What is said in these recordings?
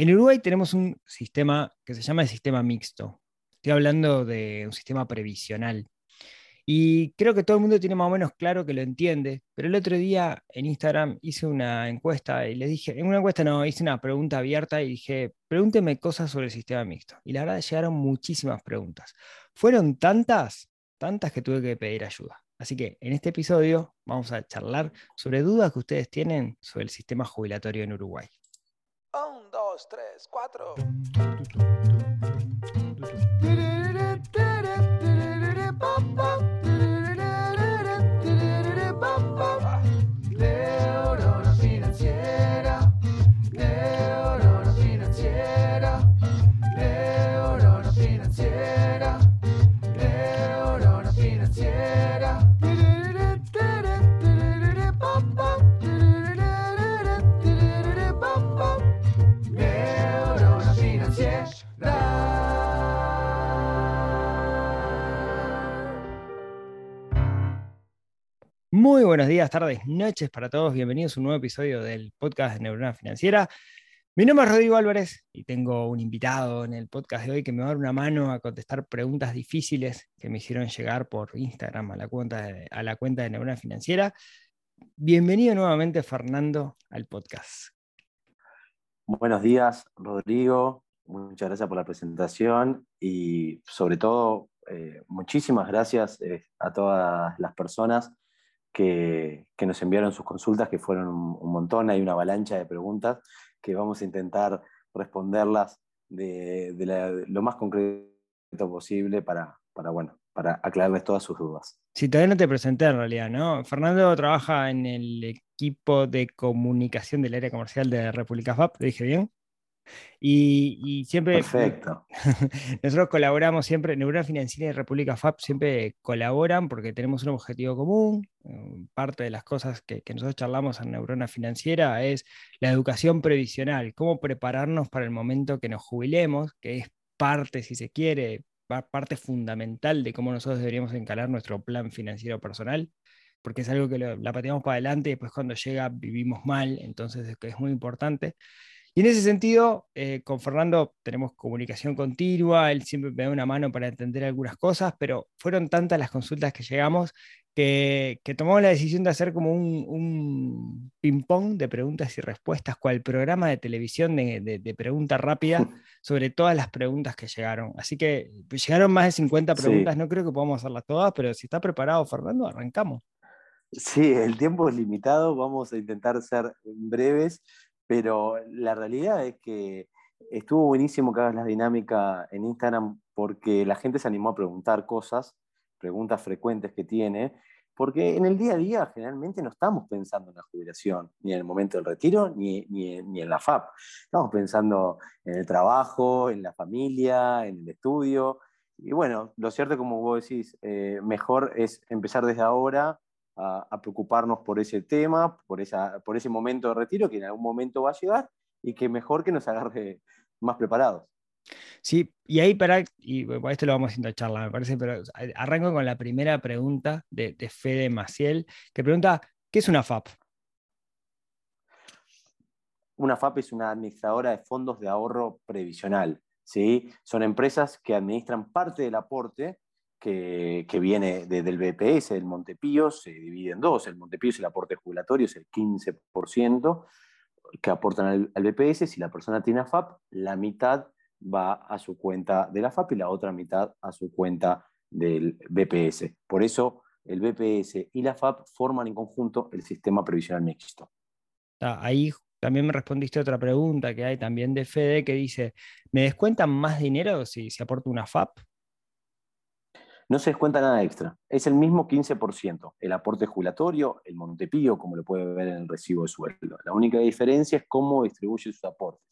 En Uruguay tenemos un sistema que se llama el sistema mixto. Estoy hablando de un sistema previsional. Y creo que todo el mundo tiene más o menos claro que lo entiende, pero el otro día en Instagram hice una encuesta y les dije, en una encuesta no, hice una pregunta abierta y dije, pregúnteme cosas sobre el sistema mixto. Y la verdad llegaron muchísimas preguntas. Fueron tantas, tantas que tuve que pedir ayuda. Así que en este episodio vamos a charlar sobre dudas que ustedes tienen sobre el sistema jubilatorio en Uruguay. Dos, tres, cuatro. Muy buenos días, tardes, noches para todos. Bienvenidos a un nuevo episodio del podcast de Neurona Financiera. Mi nombre es Rodrigo Álvarez y tengo un invitado en el podcast de hoy que me va a dar una mano a contestar preguntas difíciles que me hicieron llegar por Instagram a la cuenta de, a la cuenta de Neurona Financiera. Bienvenido nuevamente, Fernando, al podcast. Buenos días, Rodrigo. Muchas gracias por la presentación y sobre todo eh, muchísimas gracias eh, a todas las personas que, nos enviaron sus consultas, que fueron un, un, montón. Hay una avalancha de preguntas que vamos a intentar responderlas de, lo más concreto posible para, para, bueno, para aclararles todas sus dudas. Sí, todavía no te presenté en realidad, ¿no? Fernando trabaja en el equipo de comunicación del área comercial de República FAP, ¿lo dije bien? Y, y, siempre. Perfecto. Nosotros colaboramos siempre, Neurona Financiera y República FAP siempre colaboran porque tenemos un objetivo común. Parte de las cosas que, que, nosotros charlamos en Neurona Financiera es la educación previsional, cómo prepararnos para el momento que nos jubilemos, que es parte, si se quiere, parte fundamental de cómo nosotros deberíamos encarar nuestro plan financiero personal, porque es algo que lo, la pateamos para adelante y después cuando llega vivimos mal, entonces es, es muy importante. Y en ese sentido, eh, con Fernando tenemos comunicación continua, él siempre me da una mano para entender algunas cosas, pero fueron tantas las consultas que llegamos que, que tomamos la decisión de hacer como un, un ping-pong de preguntas y respuestas, cual programa de televisión de, de, de, pregunta rápida sobre todas las preguntas que llegaron. Así que pues, llegaron más de 50 preguntas, sí. no creo que podamos hacerlas todas, pero si está preparado Fernando, arrancamos. Sí, el tiempo es limitado, vamos a intentar ser breves pero la realidad es que estuvo buenísimo que hagas la dinámica en Instagram porque la gente se animó a preguntar cosas, preguntas frecuentes que tiene, porque en el día a día generalmente no estamos pensando en la jubilación, ni en el momento del retiro, ni, ni, ni en la FAP. Estamos pensando en el trabajo, en la familia, en el estudio. Y bueno, lo cierto, como vos decís, eh, mejor es empezar desde ahora a, a, preocuparnos por ese tema, por, esa, por ese momento de retiro que en algún momento va a llegar y que mejor que nos agarre más preparados. Sí, y ahí para, y bueno, esto lo vamos haciendo charla, me parece, pero arranco con la primera pregunta de, de Fede Maciel, que pregunta, ¿qué es una FAP? Una FAP es una administradora de fondos de ahorro previsional. ¿sí? Son empresas que administran parte del aporte que, viene de, del BPS, del Montepío, se divide en dos. El Montepío es el aporte jubilatorio, es el 15% que aportan al, BPS. Si la persona tiene AFAP, la mitad va a su cuenta de la FAP y la otra mitad a su cuenta del BPS. Por eso el BPS y la FAP forman en conjunto el sistema previsional mixto. Ahí también me respondiste otra pregunta que hay también de Fede que dice, ¿me descuentan más dinero si, si aporto una FAP? No se descuenta nada extra. Es el mismo 15%. El aporte jubilatorio, el Montepío, como lo puede ver en el recibo de sueldo. La única diferencia es cómo distribuye sus aportes.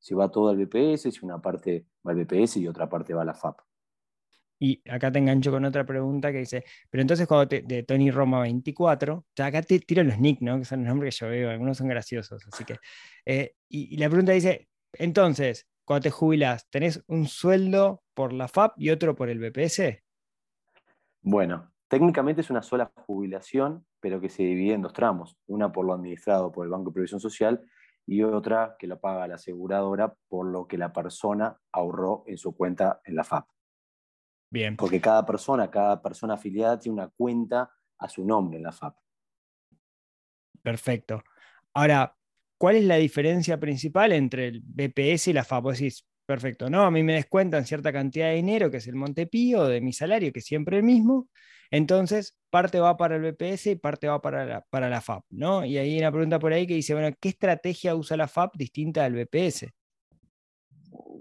Si va todo al BPS, si una parte va al BPS y otra parte va a la FAP. Y acá te engancho con otra pregunta que dice, pero entonces cuando te, de Tony Roma 24, o sea, acá te tiro los nick, ¿no? Que son los nombres que yo veo, algunos son graciosos, así que... Eh, y, y la pregunta dice, entonces, cuando te jubilas, ¿tenés un sueldo por la FAP y otro por el BPS? Bueno, técnicamente es una sola jubilación, pero que se divide en dos tramos, una por lo administrado por el Banco de Previsión Social y otra que lo paga la aseguradora por lo que la persona ahorró en su cuenta en la FAP. Bien. Porque cada persona, cada persona afiliada tiene una cuenta a su nombre en la FAP. Perfecto. Ahora, ¿cuál es la diferencia principal entre el BPS y la FAP? Vos decís, perfecto, ¿no? A mí me descuentan cierta cantidad de dinero, que es el Montepío, de mi salario, que es siempre el mismo. Entonces, parte va para el BPS y parte va para la, para la FAP, ¿no? Y hay una pregunta por ahí que dice, bueno, ¿qué estrategia usa la FAP distinta al BPS?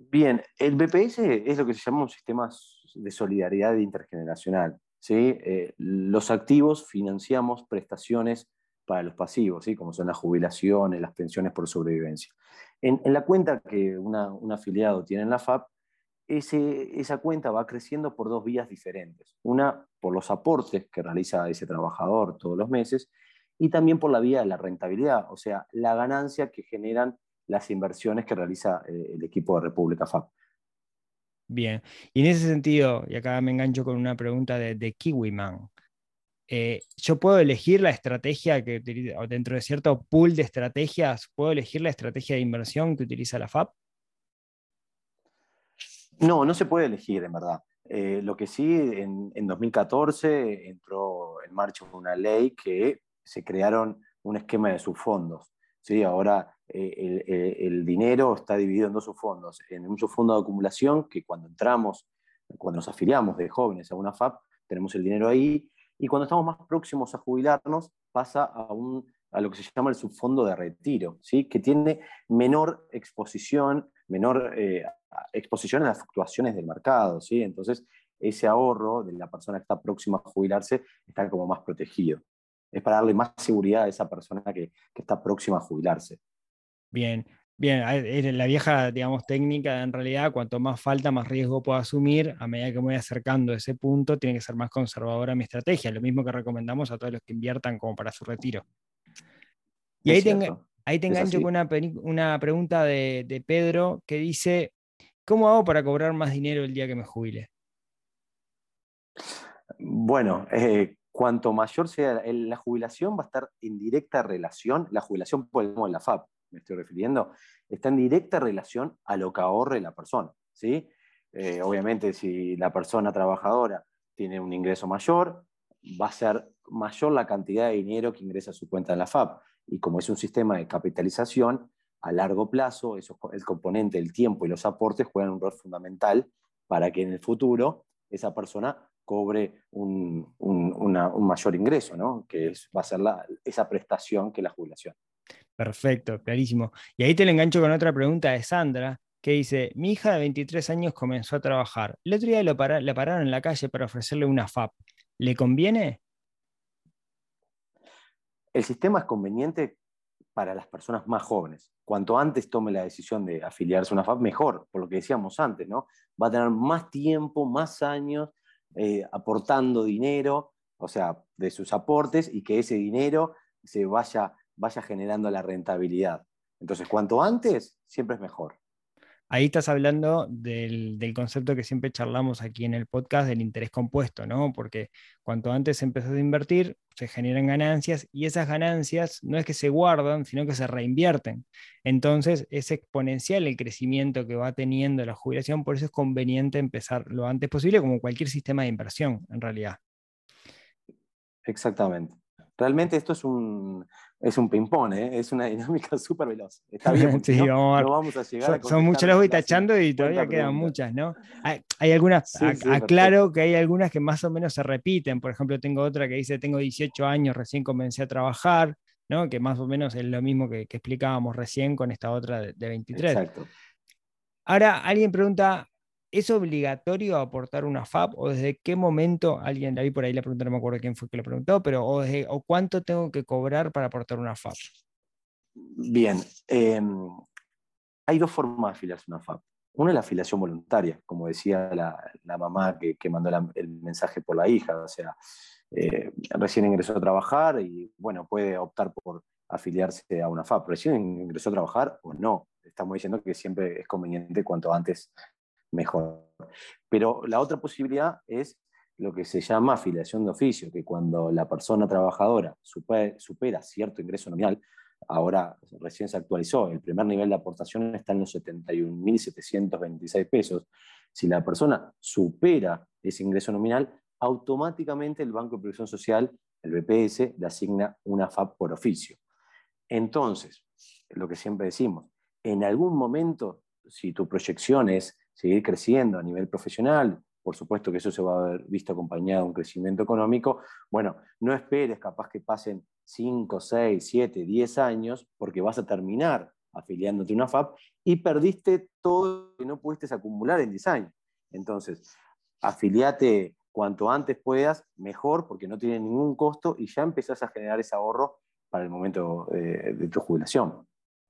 Bien, el BPS es lo que se llama un sistema de solidaridad intergeneracional. ¿sí? Eh, los activos financiamos prestaciones para los pasivos, ¿sí? como son las jubilaciones, las pensiones por sobrevivencia. En, la cuenta que un afiliado tiene en la FAP, esa cuenta va creciendo por dos vías diferentes. Una, por los aportes que realiza ese trabajador todos los meses, y también por la vía de la rentabilidad, o sea, la ganancia que generan las inversiones que realiza eh, el equipo de República FAP. Bien, y en ese sentido, y acá me engancho con una pregunta de, de Kiwiman, eh, yo puedo elegir la estrategia que dentro de cierto pool de estrategias, puedo elegir la estrategia de inversión que utiliza la FAP. No, no se puede elegir, en verdad. Eh, lo que sí, en, en 2014 entró en marcha una ley que se crearon un esquema de subfondos. ¿sí? Ahora eh, el, el- el dinero está dividido en dos subfondos. En un subfondo de acumulación, que cuando entramos, cuando nos afiliamos de jóvenes a una FAP, tenemos el dinero ahí. Y cuando estamos más próximos a jubilarnos, pasa a, un, a lo que se llama el subfondo de retiro, ¿sí? que tiene menor exposición, menor eh, exposición a las fluctuaciones del mercado. ¿sí? Entonces, ese ahorro de la persona que está próxima a jubilarse está como más protegido. Es para darle más seguridad a esa persona que, que está próxima a jubilarse. Bien, bien, la vieja, digamos, técnica, en realidad, cuanto más falta, más riesgo puedo asumir, a medida que me voy acercando a ese punto, tiene que ser más conservadora mi estrategia, lo mismo que recomendamos a todos los que inviertan como para su retiro. Y ahí te, ahí te engancho con una, una pregunta de, de Pedro que dice, ¿cómo hago para cobrar más dinero el día que me jubile? Bueno, eh, cuanto mayor sea la jubilación, va a estar en directa relación, la jubilación por el de la FAP, me estoy refiriendo, está en directa relación a lo que ahorre la persona. ¿sí? Eh, obviamente, si la persona trabajadora tiene un ingreso mayor, va a ser mayor la cantidad de dinero que ingresa a su cuenta en la FAP. Y como es un sistema de capitalización, a largo plazo, eso, el componente del tiempo y los aportes juegan un rol fundamental para que en el futuro esa persona cobre un, un- mayor ingreso, ¿no? que es- va a ser la- esa prestación que la jubilación. Perfecto, clarísimo. Y ahí te lo engancho con otra pregunta de Sandra, que dice, mi hija de 23 años comenzó a trabajar. El otro día lo para- la pararon en la calle para ofrecerle una FAP. ¿Le conviene? El sistema es conveniente para las personas más jóvenes. Cuanto antes tome la decisión de afiliarse a una FAP, mejor, por lo que decíamos antes, ¿no? Va a tener más tiempo, más años eh, aportando dinero, o sea, de sus aportes, y que ese dinero se vaya, vaya generando la rentabilidad. Entonces, cuanto antes, siempre es mejor. Ahí estás hablando del, del concepto que siempre charlamos aquí en el podcast del interés compuesto, ¿no? Porque cuanto antes empezás a invertir, se generan ganancias y esas ganancias no es que se guardan, sino que se reinvierten. Entonces es exponencial el crecimiento que va teniendo la jubilación, por eso es conveniente empezar lo antes posible, como cualquier sistema de inversión, en realidad. Exactamente. Realmente esto es un, es un ping-pong, ¿eh? es una dinámica súper veloz. Está bien, Sí, no, vamos a no vamos a llegar a Son, muchas, las voy tachando y 50 todavía quedan preguntas. muchas, ¿no? Hay, hay algunas, Sí, ac- sí, aclaro que hay algunas que más o menos se repiten. Por ejemplo, tengo otra que dice, tengo 18 años, recién comencé a trabajar, ¿no? Que más o menos es lo mismo que, que explicábamos recién con esta otra de, de 23. Exacto. Ahora, alguien pregunta, ¿es obligatorio aportar una FAP o desde qué momento, alguien, la vi por ahí la pregunta, no me acuerdo quién fue que lo preguntó, pero o, desde- o cuánto tengo que cobrar para aportar una FAP? Bien, eh, hay dos formas de afiliarse a una FAP. Una es la afiliación voluntaria, como decía la, la mamá que, que mandó el mensaje por la hija, o sea, eh, recién ingresó a trabajar y bueno, puede optar por afiliarse a una FAP. Recién ingresó a trabajar o no. Estamos diciendo que siempre es conveniente cuanto antes mejor. Pero la otra posibilidad es lo que se llama afiliación de oficio, que cuando la persona trabajadora supera, cierto ingreso nominal, ahora recién se actualizó, el primer nivel de aportación está en los 71.726 pesos. Si la persona supera ese ingreso nominal, automáticamente el Banco de Previsión Social, el BPS, le asigna una FAP por oficio. Entonces, lo que siempre decimos, en algún momento, si tu proyección es seguir creciendo a nivel profesional, por supuesto que eso se va a ver visto acompañado de un crecimiento económico, bueno, no esperes capaz que pasen 5, 6, 7, 10 años, porque vas a terminar afiliándote a una FAP y perdiste todo lo que no pudiste acumular en 10 años. Entonces, afiliate cuanto antes puedas, mejor, porque no tiene ningún costo y ya empezás a generar ese ahorro para el momento eh, de tu jubilación.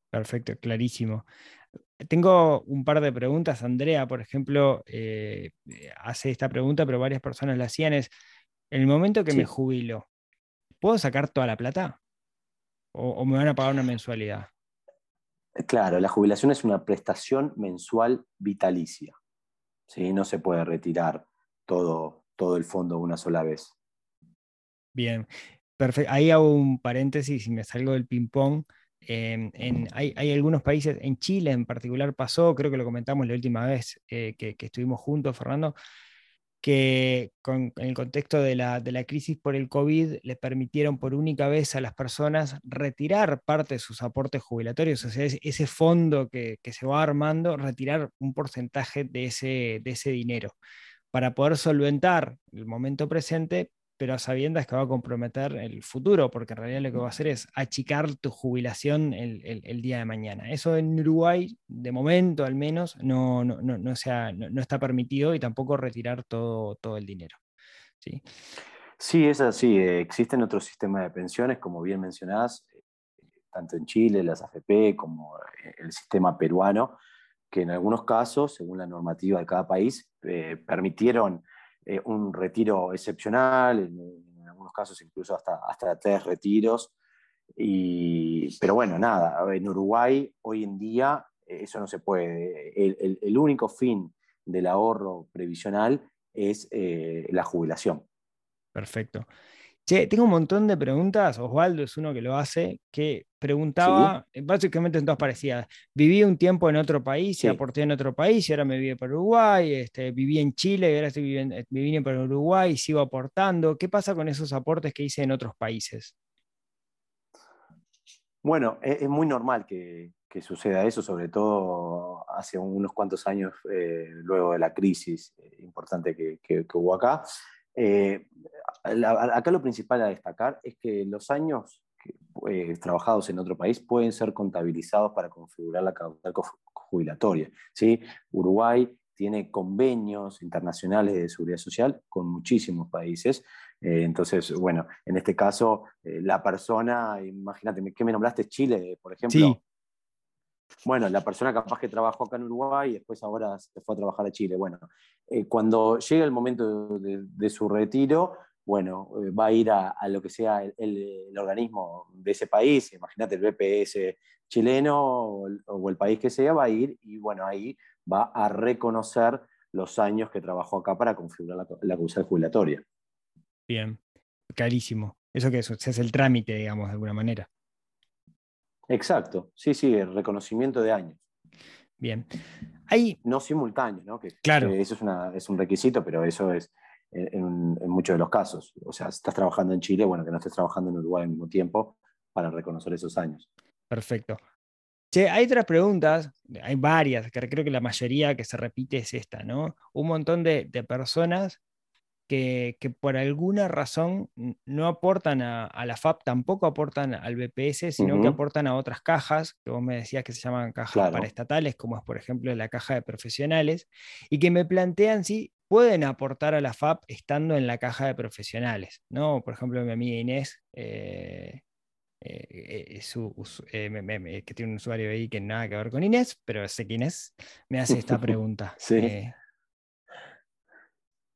Perfecto, clarísimo. Tengo un par de preguntas. Andrea, por ejemplo, eh, hace esta pregunta, pero varias personas la hacían. Es, en el momento que Sí. me jubilo, ¿puedo sacar toda la plata? ¿O, o me van a pagar una mensualidad? Claro, la jubilación es una prestación mensual vitalicia. ¿sí? No se puede retirar todo, todo el fondo una sola vez. Bien, perfecto. Ahí hago un paréntesis y me salgo del ping-pong. Eh, en- hay, hay algunos países, en Chile en particular pasó, creo que lo comentamos la última vez eh, que, que estuvimos juntos, Fernando, que con, en el contexto de la, de la crisis por el COVID le permitieron por única vez a las personas retirar parte de sus aportes jubilatorios, o sea, es- ese fondo que, que se va armando, retirar un porcentaje de ese, de ese dinero. Para poder solventar el momento presente, pero a sabiendas que va a comprometer el futuro, porque en realidad lo que va a hacer es achicar tu jubilación el, día de mañana. Eso en Uruguay, de momento al menos, no, no, no, no, se ha- no- está permitido y tampoco retirar todo, todo el dinero. ¿sí? Sí, es así. eh, Existen otros sistemas de pensiones, como bien mencionás, eh, tanto en Chile, las AFP, como eh, el sistema peruano, que en algunos casos, según la normativa de cada país, permitieron eh, un retiro excepcional, en, algunos casos incluso hasta, hasta tres retiros. Y, pero bueno, nada, en Uruguay hoy en día eh, eso no se puede. El, el- el único fin del ahorro previsional es eh, la jubilación. Perfecto. Che, tengo un montón de preguntas. Osvaldo es uno que lo hace, que preguntaba, eh, básicamente en todas parecidas. Viví un tiempo en otro país y Sí. aporté en otro país y ahora me viví para Uruguay. Este, viví en Chile y ahora estoy viviendo, eh, me vine para Uruguay y sigo aportando. ¿Qué pasa con esos aportes que hice en otros países? Bueno, es, es muy normal que, que suceda eso, sobre todo hace unos cuantos años eh, luego de la crisis importante que, que- que hubo acá. Eh, acá lo principal a destacar es que los años eh, trabajados en otro país pueden ser contabilizados para configurar la caudal jubilatoria. Uruguay tiene convenios internacionales de seguridad social con muchísimos países. Eh, entonces, bueno, en este caso, la persona, imagínate, ¿qué me nombraste? Chile, por ejemplo. Sí. Bueno, la persona capaz que trabajó acá en Uruguay y después ahora se fue a trabajar a Chile. Bueno, eh, cuando llegue el momento de, su retiro, bueno, eh, va a ir a, lo que sea el, organismo de ese país, imagínate el BPS chileno o el, país que sea, va a ir y bueno, ahí va a reconocer los años que trabajó acá para configurar la, la causal jubilatoria. Bien, clarísimo. Eso que es, hace el trámite, digamos, de alguna manera. Exacto, sí, sí, el reconocimiento de años. Bien. Hay, No simultáneo, ¿no? Que, Claro. que eso es, una- es un requisito, pero eso es en, en- muchos de los casos. O sea, estás trabajando en Chile, bueno, que no estés trabajando en Uruguay al mismo tiempo para reconocer esos años. Perfecto. Che, hay otras preguntas, hay varias, que creo que la mayoría que se repite es esta, ¿no? Un montón de, de personas que, que por alguna razón no aportan a, a la FAP, tampoco aportan al BPS, sino que Ujú. aportan a otras cajas, que vos me decías que se llaman cajas Claro. paraestatales, como es por ejemplo la caja de profesionales, y que me plantean si pueden aportar a la FAP estando en la caja de profesionales, ¿no? Por ejemplo, mi amiga Inés, eh, eh, eh, su us- eh, me- me- me- que tiene un usuario ahí que nada que ver con Inés, pero sé quién es, me hace esta pregunta. Sí.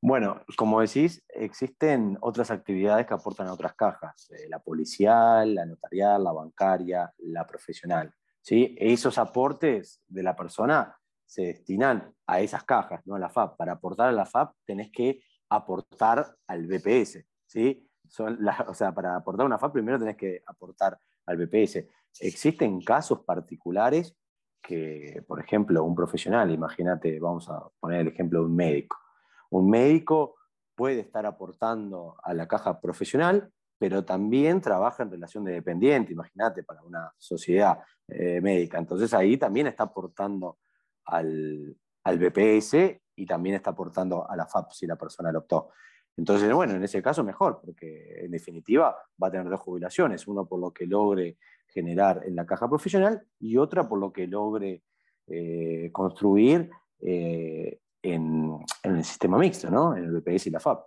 Bueno, como decís, existen otras actividades que aportan a otras cajas, eh, la policial, la notarial, la bancaria, la profesional. ¿sí? Esos aportes de la persona se destinan a esas cajas, no a la FAP. Para aportar a la FAP tenés que aportar al BPS. ¿sí? Son la- o sea, para aportar una FAP primero tenés que aportar al BPS. existen casos particulares que, por ejemplo, un profesional, imagínate, vamos a poner el ejemplo de un médico. Un médico puede estar aportando a la caja profesional, pero también trabaja en relación de dependiente, imagínate, para una sociedad eh, médica. Entonces ahí también está aportando al, al BPS y también está aportando a la FAP si la persona lo optó. Entonces, bueno, en ese caso mejor, porque en definitiva va a tener dos jubilaciones, uno por lo que logre generar en la caja profesional y otra por lo que logre eh, construir eh, en, en, el sistema mixto, ¿no? En el BPS y la FAP.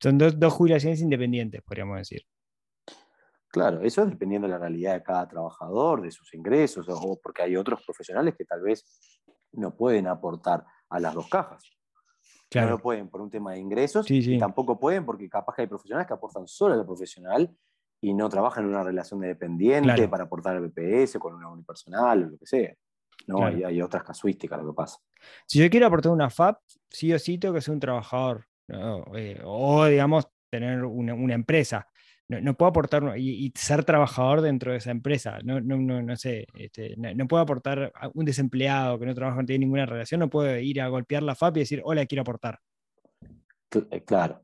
Son dos, dos jubilaciones independientes, podríamos decir. Claro, eso es dependiendo de la realidad de cada trabajador, de sus ingresos, o porque hay otros profesionales que tal vez no pueden aportar a las dos cajas. Claro. No lo pueden por un tema de ingresos Sí, sí. y tampoco pueden porque capaz que hay profesionales que aportan solo a profesional y no trabajan en una relación de dependiente Claro. para aportar al BPS con una unipersonal o lo que sea. ¿No? Claro. Hay otras casuísticas lo que pasa. Si yo quiero aportar una FAP, sí o sí tengo que ser un trabajador. ¿no? Eh, o, digamos, tener una, una empresa. No, no puedo aportar y, y ser trabajador dentro de esa empresa. No, no, no, no sé. este, no, no puedo aportar a un desempleado que no trabaja, no tiene ninguna relación. No puedo ir a golpear la FAP y decir, hola, quiero aportar. Eh, Claro.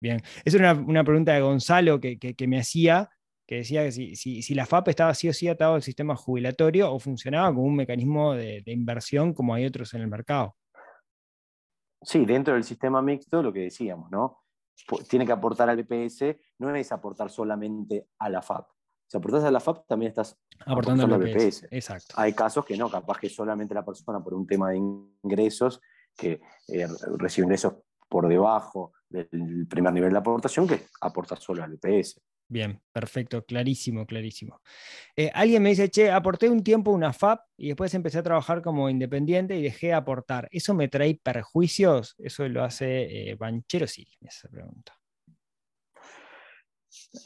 Bien. Esa era una, una pregunta de Gonzalo que, que- que me hacía, que decía que si, si- si la FAP estaba sí o sí atado al sistema jubilatorio o funcionaba como un mecanismo de, de inversión como hay otros en el mercado. Sí, dentro del sistema mixto, lo que decíamos, ¿no? Tiene que aportar al BPS, no es aportar solamente a la FAP. Si aportas a la FAP, también estás Aportando Aportando al al BPS. BPS. Exacto. Hay casos que no, capaz que solamente la persona por un tema de ingresos, que eh, recibe ingresos por debajo del primer nivel de aportación, que aporta solo al BPS. Bien, perfecto, clarísimo, clarísimo. Eh, alguien me dice, che, aporté un tiempo una FAP y después empecé a trabajar como independiente y dejé de aportar. ¿Eso me trae perjuicios? Eso lo hace eh, Banchero, sí, esa pregunta.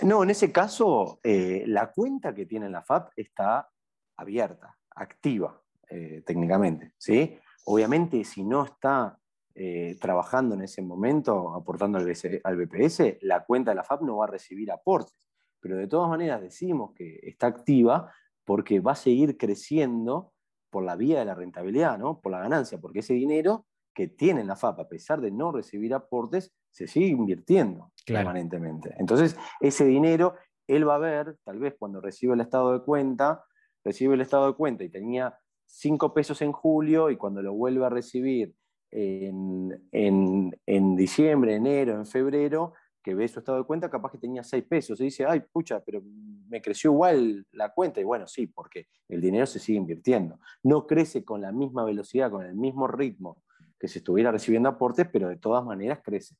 No, en ese caso, eh, la cuenta que tiene la FAP está abierta, activa eh, técnicamente. ¿sí? Obviamente, si no está eh, trabajando en ese momento, aportando al, BC al BPS, la cuenta de la FAP no va a recibir aportes. Pero de todas maneras decimos que está activa porque va a seguir creciendo por la vía de la rentabilidad, ¿no? por la ganancia, porque ese dinero que tiene la FAP, a pesar de no recibir aportes, se sigue invirtiendo Claro. permanentemente. Entonces, ese dinero, él va a ver, tal vez cuando recibe el estado de cuenta, recibe el estado de cuenta y tenía 5 pesos en julio y cuando lo vuelve a recibir en, en- en diciembre, enero, en febrero, que ve su estado de cuenta, capaz que tenía 6 pesos y dice, ay, pucha, pero me creció igual la cuenta. Y bueno, sí, porque el dinero se sigue invirtiendo. No crece con la misma velocidad, con el mismo ritmo que si estuviera recibiendo aportes, pero de todas maneras crece.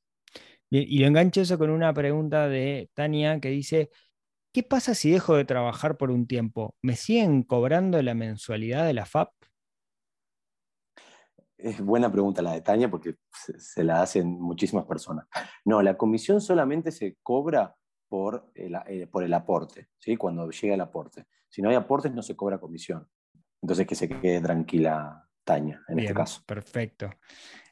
Bien, y lo engancho eso con una pregunta de Tania que dice, ¿qué pasa si dejo de trabajar por un tiempo? ¿Me siguen cobrando la mensualidad de la FAP? Es buena pregunta la de Tania porque se, se la hacen muchísimas personas. No, la comisión solamente se cobra por el, eh, por el aporte, ¿sí? cuando llega el aporte. Si no hay aportes, no se cobra comisión. Entonces, que se quede tranquila Tania en este caso. Perfecto.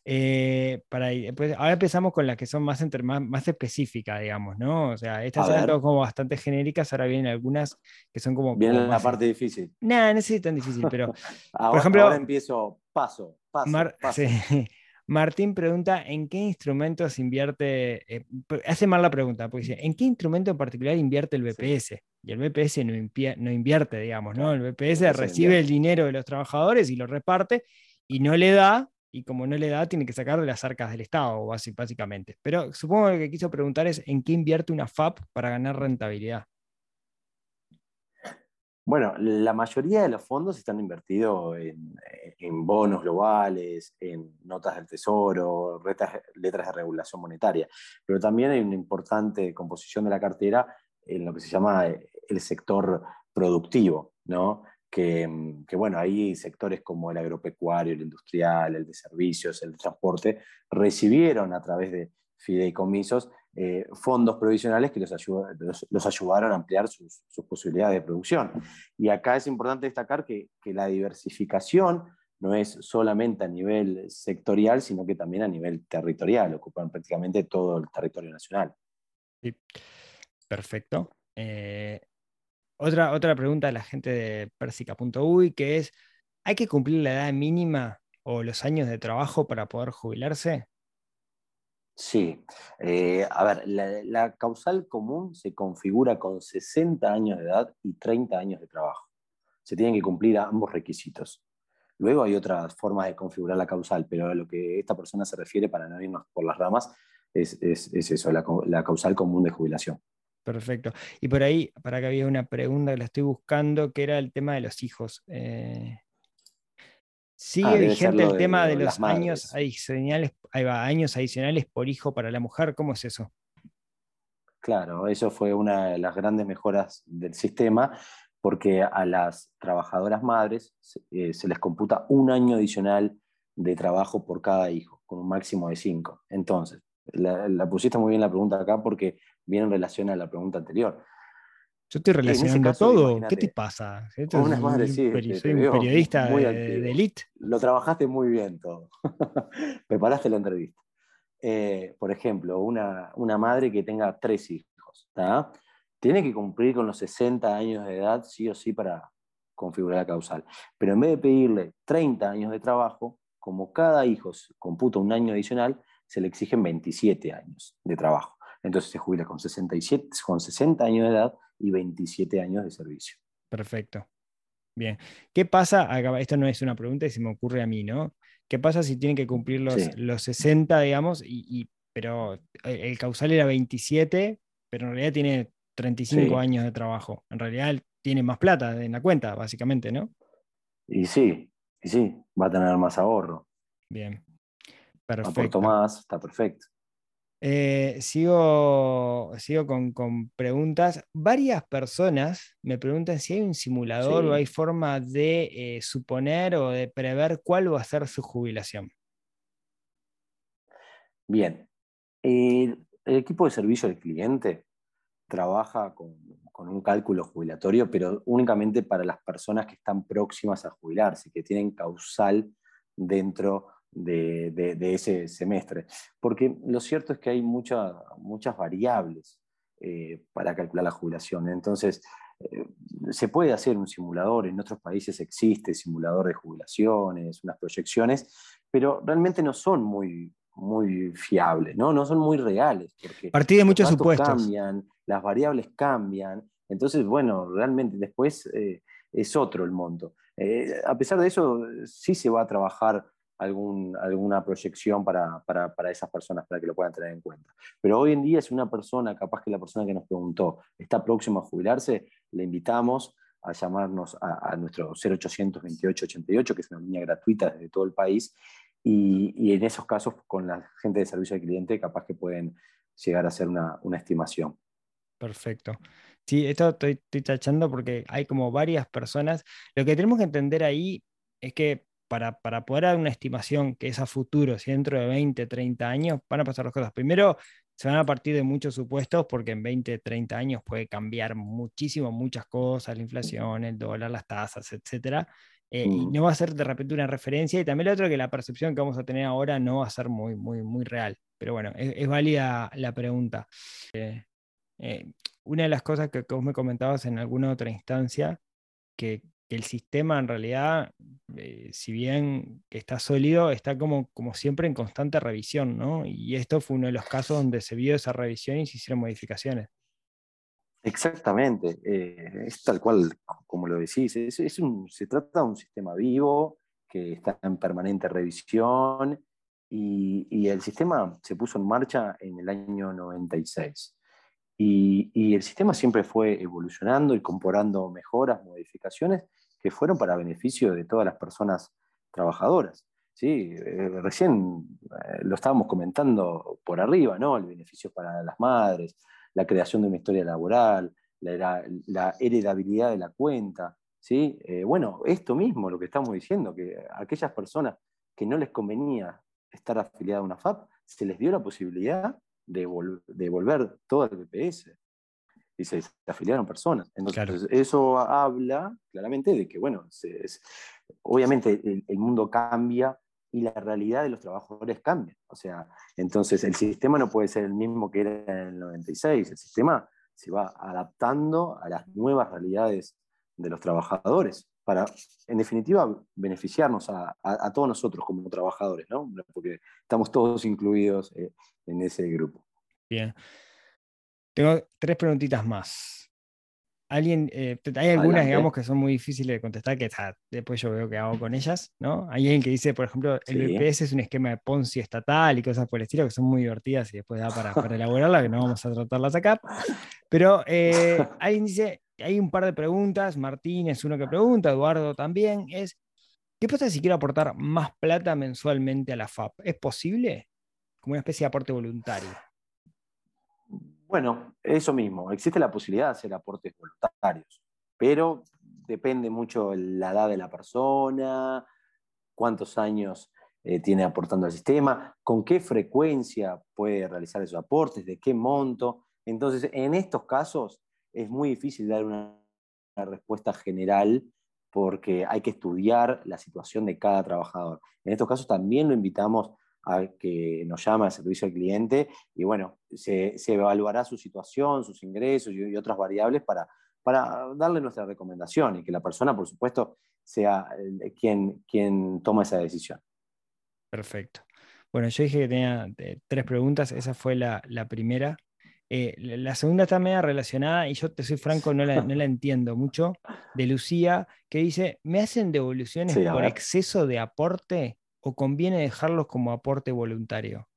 Eh, para, pues, ahora empezamos con las que son más, entre- más, más específicas, digamos, ¿no? O sea, estas eran todas como bastante genéricas, ahora vienen algunas que son como... Viene como la más- parte difícil. Nah, no es tan difícil, pero Ahora, ejemplo- ahora empiezo paso, paso, Mar- paso. sí. Martín pregunta, ¿en qué instrumentos invierte? eh, hace mal la pregunta, porque dice, ¿en qué instrumento en particular invierte el BPS? Y el BPS no, invierte, digamos, ¿no? El BPS no recibe el dinero de los trabajadores y lo reparte y no le da, y como no le da, tiene que sacar de las arcas del Estado, básicamente. Pero supongo que lo que quiso preguntar es, ¿en qué invierte una FAP para ganar rentabilidad? Bueno, la mayoría de los fondos están invertidos en, en bonos globales, en notas del tesoro, letras de regulación monetaria, pero también hay una importante composición de la cartera en lo que se llama eh, el sector productivo, ¿no? Que, mm, que, bueno, ahí sectores como el agropecuario, el industrial, el de servicios, el de transporte, recibieron a través de fideicomisos eh, fondos provisionales que los, ayuda- los- los ayudaron a ampliar sus, sus posibilidades de producción. Y acá es importante destacar que, la diversificación no es solamente a nivel sectorial, sino que también a nivel territorial, ocupan prácticamente todo el territorio nacional. Perfecto. Eh, Otra, otra pregunta de la gente de Persica.uy, que es, ¿hay que cumplir la edad mínima o los años de trabajo para poder jubilarse? Sí, Eh, a ver, la, causal común se configura con 60 años de edad y 30 años de trabajo. Se tienen que cumplir ambos requisitos. Luego hay otras formas de configurar la causal, pero a lo que esta persona se refiere, para no irnos por las ramas, es, es- es eso, la causal común de jubilación. Perfecto. Y por ahí, para que había una pregunta que la estoy buscando, que era el tema de los hijos. Eh, ¿sigue Ah, ser vigente el de tema de los años adicionales, ahí va, años adicionales por hijo para la mujer? ¿Cómo es eso? Claro, eso fue una de las grandes mejoras del sistema, porque a las trabajadoras madres se, eh, se les computa un año adicional de trabajo por cada hijo, con un máximo de cinco. Entonces, la, la pusiste muy bien la pregunta acá porque viene en relación a la pregunta anterior. Yo estoy ese relacionando caso, todo. ¿Qué te pasa? Esto es madre, un sí, peri- te- soy un periodista de, elite. Lo trabajaste muy bien todo. Preparaste la entrevista. Eh, por ejemplo, una, una madre que tenga tres hijos, ¿tá? tiene que cumplir con los 60 años de edad sí o sí para configurar la causal. Pero en vez de pedirle 30 años de trabajo, como cada hijo computa un año adicional, se le exigen 27 años de trabajo. Entonces se jubila con, 67, con 60 años de edad y 27 años de servicio. Perfecto. Bien. ¿Qué pasa? Esto no es una pregunta y se me ocurre a mí, ¿no? ¿Qué pasa si tienen que cumplir los, Sí. los 60, digamos, y, y- pero el causal era 27, pero en realidad tiene 35 Sí. años de trabajo? En realidad tiene más plata en la cuenta, básicamente, ¿no? Y sí, y sí, va a tener más ahorro. Bien. Aporto Perfecto. más, está perfecto. Eh, sigo sigo con, con preguntas. Varias personas me preguntan si hay un simulador o hay forma de eh, suponer o de prever cuál va a ser su jubilación. Bien, el, el equipo de servicio al cliente trabaja con, con un cálculo jubilatorio, pero únicamente para las personas que están próximas a jubilarse, que tienen causal dentro de, de- de ese semestre. Porque lo cierto es que hay mucha- muchas variables eh, para calcular la jubilación. Entonces, eh, se puede hacer un simulador, en otros países existe simulador de jubilaciones, unas proyecciones, pero realmente no son muy, muy fiables, ¿no? no son muy reales. Porque Partí de muchos supuestos. cambian, las variables cambian, entonces, bueno, realmente después eh, es otro el monto. Eh, a pesar de eso, sí se va a trabajar algún, alguna proyección para, para, para esas personas, para que lo puedan tener en cuenta. Pero hoy en día, si una persona, capaz que la persona que nos preguntó, está próxima a jubilarse, le invitamos a llamarnos a, a nuestro 0800 28 88, que es una línea gratuita desde todo el país, y, y en esos casos, con la gente de servicio al cliente, capaz que pueden llegar a hacer una, una estimación. Perfecto. Sí, esto estoy, estoy tachando porque hay como varias personas. Lo que tenemos que entender ahí es que para, para poder dar una estimación que es a futuro, si dentro de 20, 30 años, van a pasar dos cosas. Primero, se van a partir de muchos supuestos porque en 20, 30 años puede cambiar muchísimo, muchas cosas, la inflación, el dólar, las tasas, etcétera. Eh, y Mm. no va a ser de repente una referencia. Y también lo otro que la percepción que vamos a tener ahora no va a ser muy, muy, muy real. Pero bueno, es, es válida la pregunta. Eh, eh, una de las cosas que, que vos me comentabas en alguna otra instancia, que, que el sistema en realidad, eh, si bien está sólido, está como, como siempre en constante revisión, ¿no? Y esto fue uno de los casos donde se vio esa revisión y se hicieron modificaciones. Exactamente, eh, es tal cual como lo decís, es, un- se trata de un sistema vivo que está en permanente revisión y, y el sistema se puso en marcha en el año 96. Y, y el sistema siempre fue evolucionando y comporando mejoras, modificaciones que fueron para beneficio de todas las personas trabajadoras. ¿sí? Eh, recién eh, lo estábamos comentando por arriba, ¿no? El beneficio para las madres, la creación de una historia laboral, la, la- heredabilidad de la cuenta. ¿sí? Eh, bueno, esto mismo, lo que estamos diciendo, que aquellas personas que no les convenía estar afiliadas a una FAP, se les dio la posibilidad de, vol- de devolver todo el BPS. Y se, se afiliaron personas. Entonces, Claro. eso habla claramente de que, bueno, se- es- obviamente el, el mundo cambia y la realidad de los trabajadores cambia. O sea, entonces el sistema no puede ser el mismo que era en el 96. El sistema se va adaptando a las nuevas realidades de los trabajadores para, en definitiva, beneficiarnos a, a- a todos nosotros como trabajadores, ¿no? Porque estamos todos incluidos eh, en ese grupo. Bien. Tengo tres preguntitas más. Alguien, eh, hay algunas, Adelante. digamos, que son muy difíciles de contestar, que después yo veo qué hago con ellas, ¿no? Hay alguien que dice, por ejemplo, el Sí. BPS es un esquema de Ponzi estatal y cosas por el estilo, que son muy divertidas y después da para, para elaborarla, que no vamos a tratarlas acá. Pero eh, alguien dice, hay un par de preguntas, Martín es uno que pregunta, Eduardo también, es, ¿qué pasa si quiero aportar más plata mensualmente a la FAP? ¿Es posible? Como una especie de aporte voluntario. Bueno, eso mismo, existe la posibilidad de hacer aportes voluntarios, pero depende mucho la edad de la persona, cuántos años eh, tiene aportando al sistema, con qué frecuencia puede realizar esos aportes, de qué monto. Entonces, en estos casos es muy difícil dar una, respuesta general porque hay que estudiar la situación de cada trabajador. En estos casos también lo invitamos a que nos llame al servicio al cliente y bueno, se, se evaluará su situación, sus ingresos y, otras variables para, para darle nuestra recomendación y que la persona, por supuesto, sea el- quien, quien toma esa decisión. Perfecto. Bueno, yo dije que tenía eh, tres preguntas, esa fue la, la primera. Eh, la segunda está media relacionada y yo te soy franco, no la, no la entiendo mucho, de Lucía, que dice, ¿me hacen devoluciones Sí, por exceso de aporte o conviene dejarlos como aporte voluntario?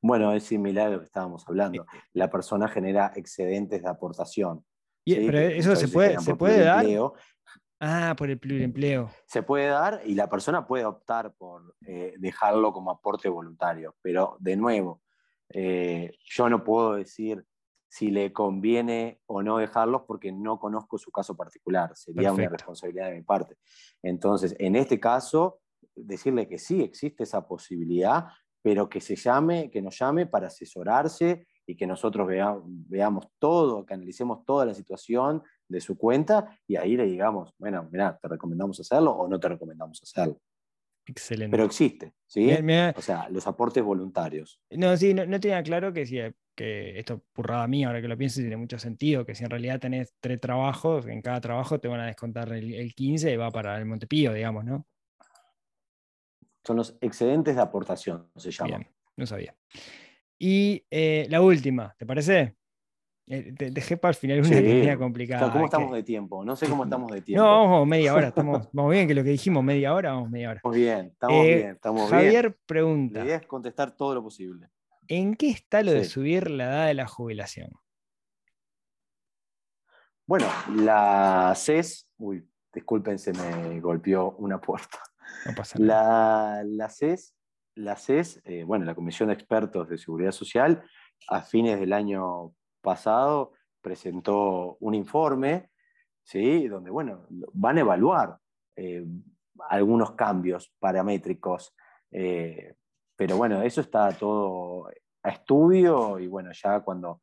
Bueno, es similar a lo que estábamos hablando. La persona genera excedentes de aportación. Y- ¿sí? pero eso se puede, se puede dar. Ah, por el pluriempleo. Se puede dar y la persona puede optar por eh, dejarlo como aporte voluntario, pero de nuevo, eh, yo no puedo decir si le conviene o no dejarlos porque no conozco su caso particular, sería una Perfecto. responsabilidad de mi parte. Entonces, en este caso, decirle que sí, existe esa posibilidad, pero que se llame, que nos llame para asesorarse y que nosotros vea- veamos todo, que analicemos toda la situación de su cuenta y ahí le digamos, bueno, mira, te recomendamos hacerlo o no te recomendamos hacerlo. Excelente. Pero existe, ¿sí? Me- me- O sea, los aportes voluntarios. No, sí, no, no tenía claro que, si, que esto, burrada mía, ahora que lo pienso, tiene mucho sentido, que si en realidad tenés tres trabajos, en cada trabajo te van a descontar el, el 15 y va para el Montepío, digamos, ¿no? Son los excedentes de aportación, se llaman. Bien, no sabía. Y eh, la última, ¿te parece? Eh, dejé para el final una Sí. O complicada. sea, ¿Cómo que- estamos de tiempo? No sé cómo estamos de tiempo. No, vamos media hora, estamos, vamos bien, que lo que dijimos, media hora, vamos media hora. Estamos bien, estamos Eh, bien, estamos Javier bien. pregunta, La idea es contestar todo lo posible. ¿en qué está lo de subir la edad de la jubilación? Bueno, la CES, uy, disculpen, se me golpeó una puerta. No pasa nada. La, la CES, la CES eh, bueno, la Comisión de Expertos de Seguridad Social, a fines del año pasado presentó un informe, ¿sí? donde bueno, van a evaluar eh, algunos cambios paramétricos, eh, pero bueno, eso está todo a estudio y bueno, ya cuando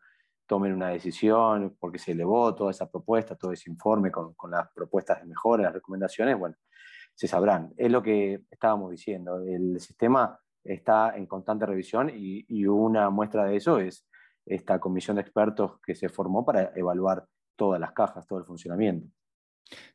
tomen una decisión, porque se elevó toda esa propuesta, todo ese informe con, con las propuestas de mejora, las recomendaciones, bueno, se sabrán. Es lo que estábamos diciendo, el sistema está en constante revisión y, y una muestra de eso es esta comisión de expertos que se formó para evaluar todas las cajas, todo el funcionamiento.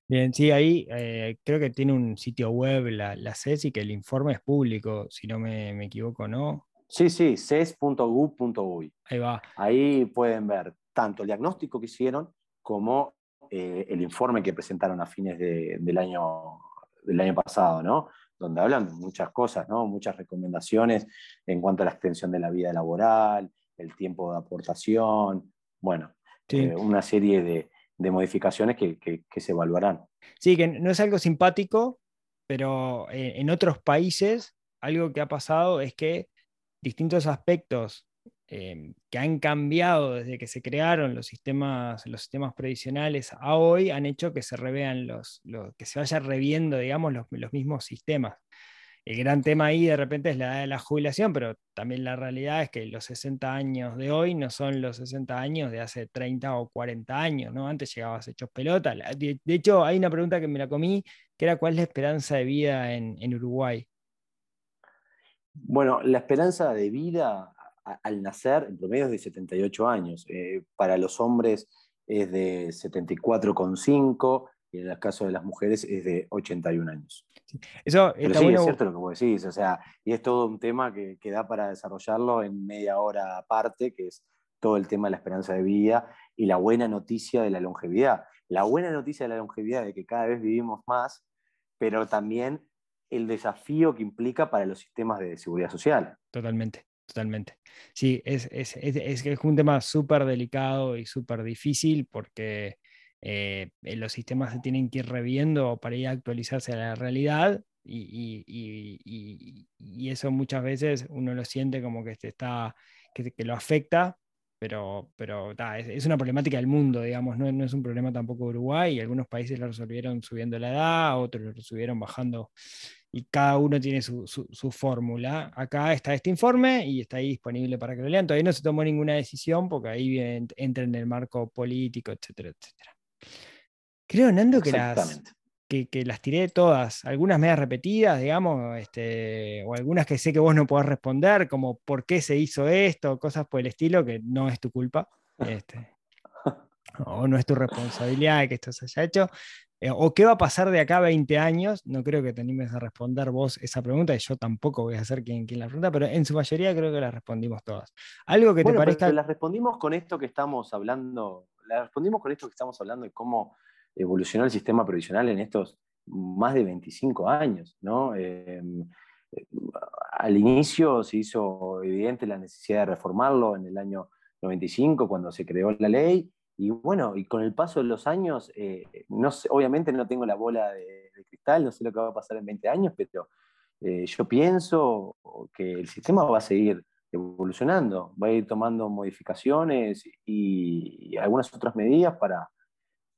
Bien, sí, ahí eh, creo que tiene un sitio web la, la CES y que el informe es público, si no me, me equivoco, ¿no? Sí, sí, ces.gu.uy. Ahí va. Ahí pueden ver tanto el diagnóstico que hicieron como eh, el informe que presentaron a fines de- del, año, del año pasado, ¿no? Donde hablan muchas cosas, ¿no? Muchas recomendaciones en cuanto a la extensión de la vida laboral, el tiempo de aportación, bueno, Sí. eh, una serie de, de modificaciones que, que- que se evaluarán. Sí, que no es algo simpático, pero eh, en otros países algo que ha pasado es que distintos aspectos eh, que han cambiado desde que se crearon los sistemas, los sistemas previsionales a hoy han hecho que se revean los, los- que se vaya reviendo, digamos, los, los mismos sistemas. El gran tema ahí de repente es la edad de la jubilación, pero también la realidad es que los 60 años de hoy no son los 60 años de hace 30 o 40 años, ¿no? Antes llegabas hechos pelota. De, hecho, hay una pregunta que me la comí, que era ¿cuál es la esperanza de vida en, Uruguay? Bueno, la esperanza de vida al nacer, en promedio es de 78 años. Eh, para los hombres es de 74,5 y en el caso de las mujeres es de 81 años. Eso Pero está sí, bueno. es cierto lo que vos decís, o sea, y es todo un tema que, que da para desarrollarlo en media hora aparte, que es todo el tema de la esperanza de vida y la buena noticia de la longevidad. La buena noticia de la longevidad de que cada vez vivimos más, pero también el desafío que implica para los sistemas de seguridad social. Totalmente, totalmente. Sí, es, es, es, es- es un tema súper delicado y súper difícil porque eh, eh, los sistemas se tienen que ir reviendo para ir a actualizarse a la realidad y, eso muchas veces uno lo siente como que, está, que, lo afecta, pero, es, una problemática del mundo, digamos, no, es un problema tampoco de Uruguay y algunos países lo resolvieron subiendo la edad, otros lo resolvieron bajando y cada uno tiene su, su- su fórmula. Acá está este informe y está ahí disponible para que lo lean. Todavía no se tomó ninguna decisión porque ahí entra en el marco político, etcétera, etcétera. Creo, Nando, que las, que, que las tiré todas, algunas medias repetidas, digamos, este, o algunas que sé que vos no podés responder, como por qué se hizo esto, cosas por el estilo, que no es tu culpa. Este, o no es tu responsabilidad que esto se haya hecho. Eh, o qué va a pasar de acá a 20 años, no creo que te animes a responder vos esa pregunta, y yo tampoco voy a ser quien, quien la pregunta, pero en su mayoría creo que la respondimos todas. Algo que Bueno, te parezca... las respondimos con esto que estamos hablando, las respondimos con esto que estamos hablando de cómo evolucionó el sistema previsional en estos más de 25 años, ¿no? Eh, al inicio se hizo evidente la necesidad de reformarlo en el año 95 cuando se creó la ley y bueno, y con el paso de los años, eh, no obviamente no tengo la bola de, de cristal, no sé lo que va a pasar en 20 años, pero eh, yo pienso que el sistema va a seguir evolucionando, va a ir tomando modificaciones y, y algunas otras medidas para,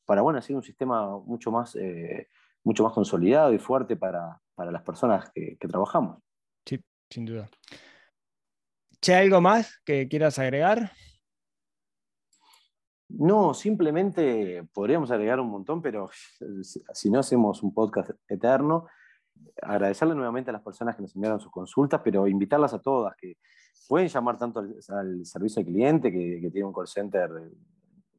para bueno, hacer un sistema mucho más, eh, mucho más consolidado y fuerte para, para las personas que, que trabajamos. Sí, sin duda. Che, ¿algo más que quieras agregar? No, simplemente podríamos agregar un montón, pero si no hacemos un podcast eterno, agradecerle nuevamente a las personas que nos enviaron sus consultas, pero invitarlas a todas que pueden llamar tanto al, al servicio al cliente, que, que, tiene un call center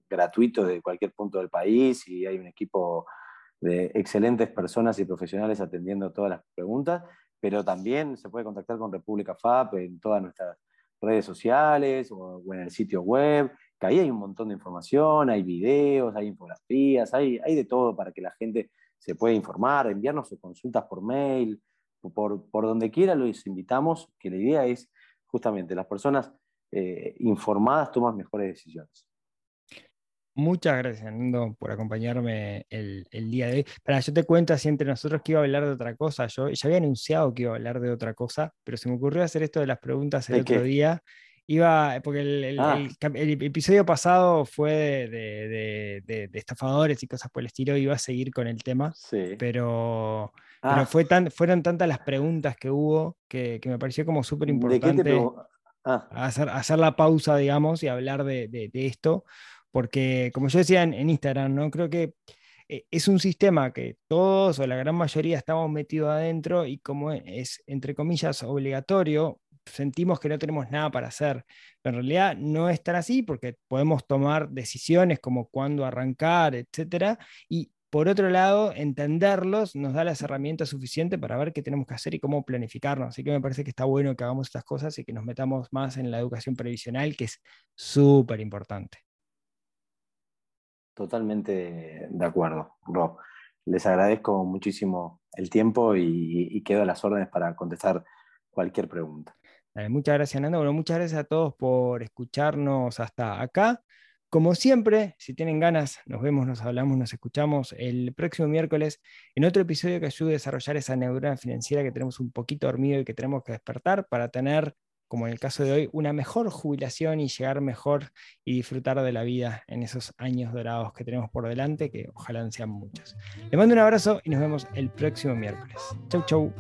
gratuito de cualquier punto del país y hay un equipo de excelentes personas y profesionales atendiendo todas las preguntas, pero también se puede contactar con República FAP en todas nuestras redes sociales o, o en el sitio web, que ahí hay un montón de información, hay videos, hay infografías, hay, hay de todo para que la gente se pueda informar, enviarnos sus consultas por mail, por, por donde quiera los invitamos, que la idea es justamente las personas eh, informadas toman mejores decisiones. Muchas gracias, Nando, por acompañarme el, el, día de hoy. Para, yo te cuento así entre nosotros que iba a hablar de otra cosa. Yo ya había anunciado que iba a hablar de otra cosa, pero se me ocurrió hacer esto de las preguntas el ¿De otro qué? día. Iba, porque el, el, Ah. el, episodio pasado fue de, de, de, de, de estafadores y cosas por el estilo, iba a seguir con el tema, Sí. pero, Ah, pero fue tan, fueron tantas las preguntas que hubo que, que me pareció como súper ¿De qué te importante Ah, hacer, hacer la pausa, digamos, y hablar de, de, de esto, porque como yo decía en, en, Instagram, ¿no? creo que eh, es un sistema que todos o la gran mayoría estamos metidos adentro y como es, entre comillas, obligatorio, sentimos que no tenemos nada para hacer. Pero en realidad no es tan así porque podemos tomar decisiones como cuándo arrancar, etcétera, y por otro lado, entenderlos nos da las herramientas suficientes para ver qué tenemos que hacer y cómo planificarnos. Así que me parece que está bueno que hagamos estas cosas y que nos metamos más en la educación previsional, que es súper importante. Totalmente de acuerdo, Rob. Les agradezco muchísimo el tiempo y, y quedo a las órdenes para contestar cualquier pregunta. Dale, muchas gracias, Nando. Bueno, muchas gracias a todos por escucharnos hasta acá. Como siempre, si tienen ganas, nos vemos, nos hablamos, nos escuchamos el próximo miércoles en otro episodio que ayude a desarrollar esa neurona financiera que tenemos un poquito dormido y que tenemos que despertar para tener, como en el caso de hoy, una mejor jubilación y llegar mejor y disfrutar de la vida en esos años dorados que tenemos por delante, que ojalá sean muchos. Les mando un abrazo y nos vemos el próximo miércoles. Chau, chau.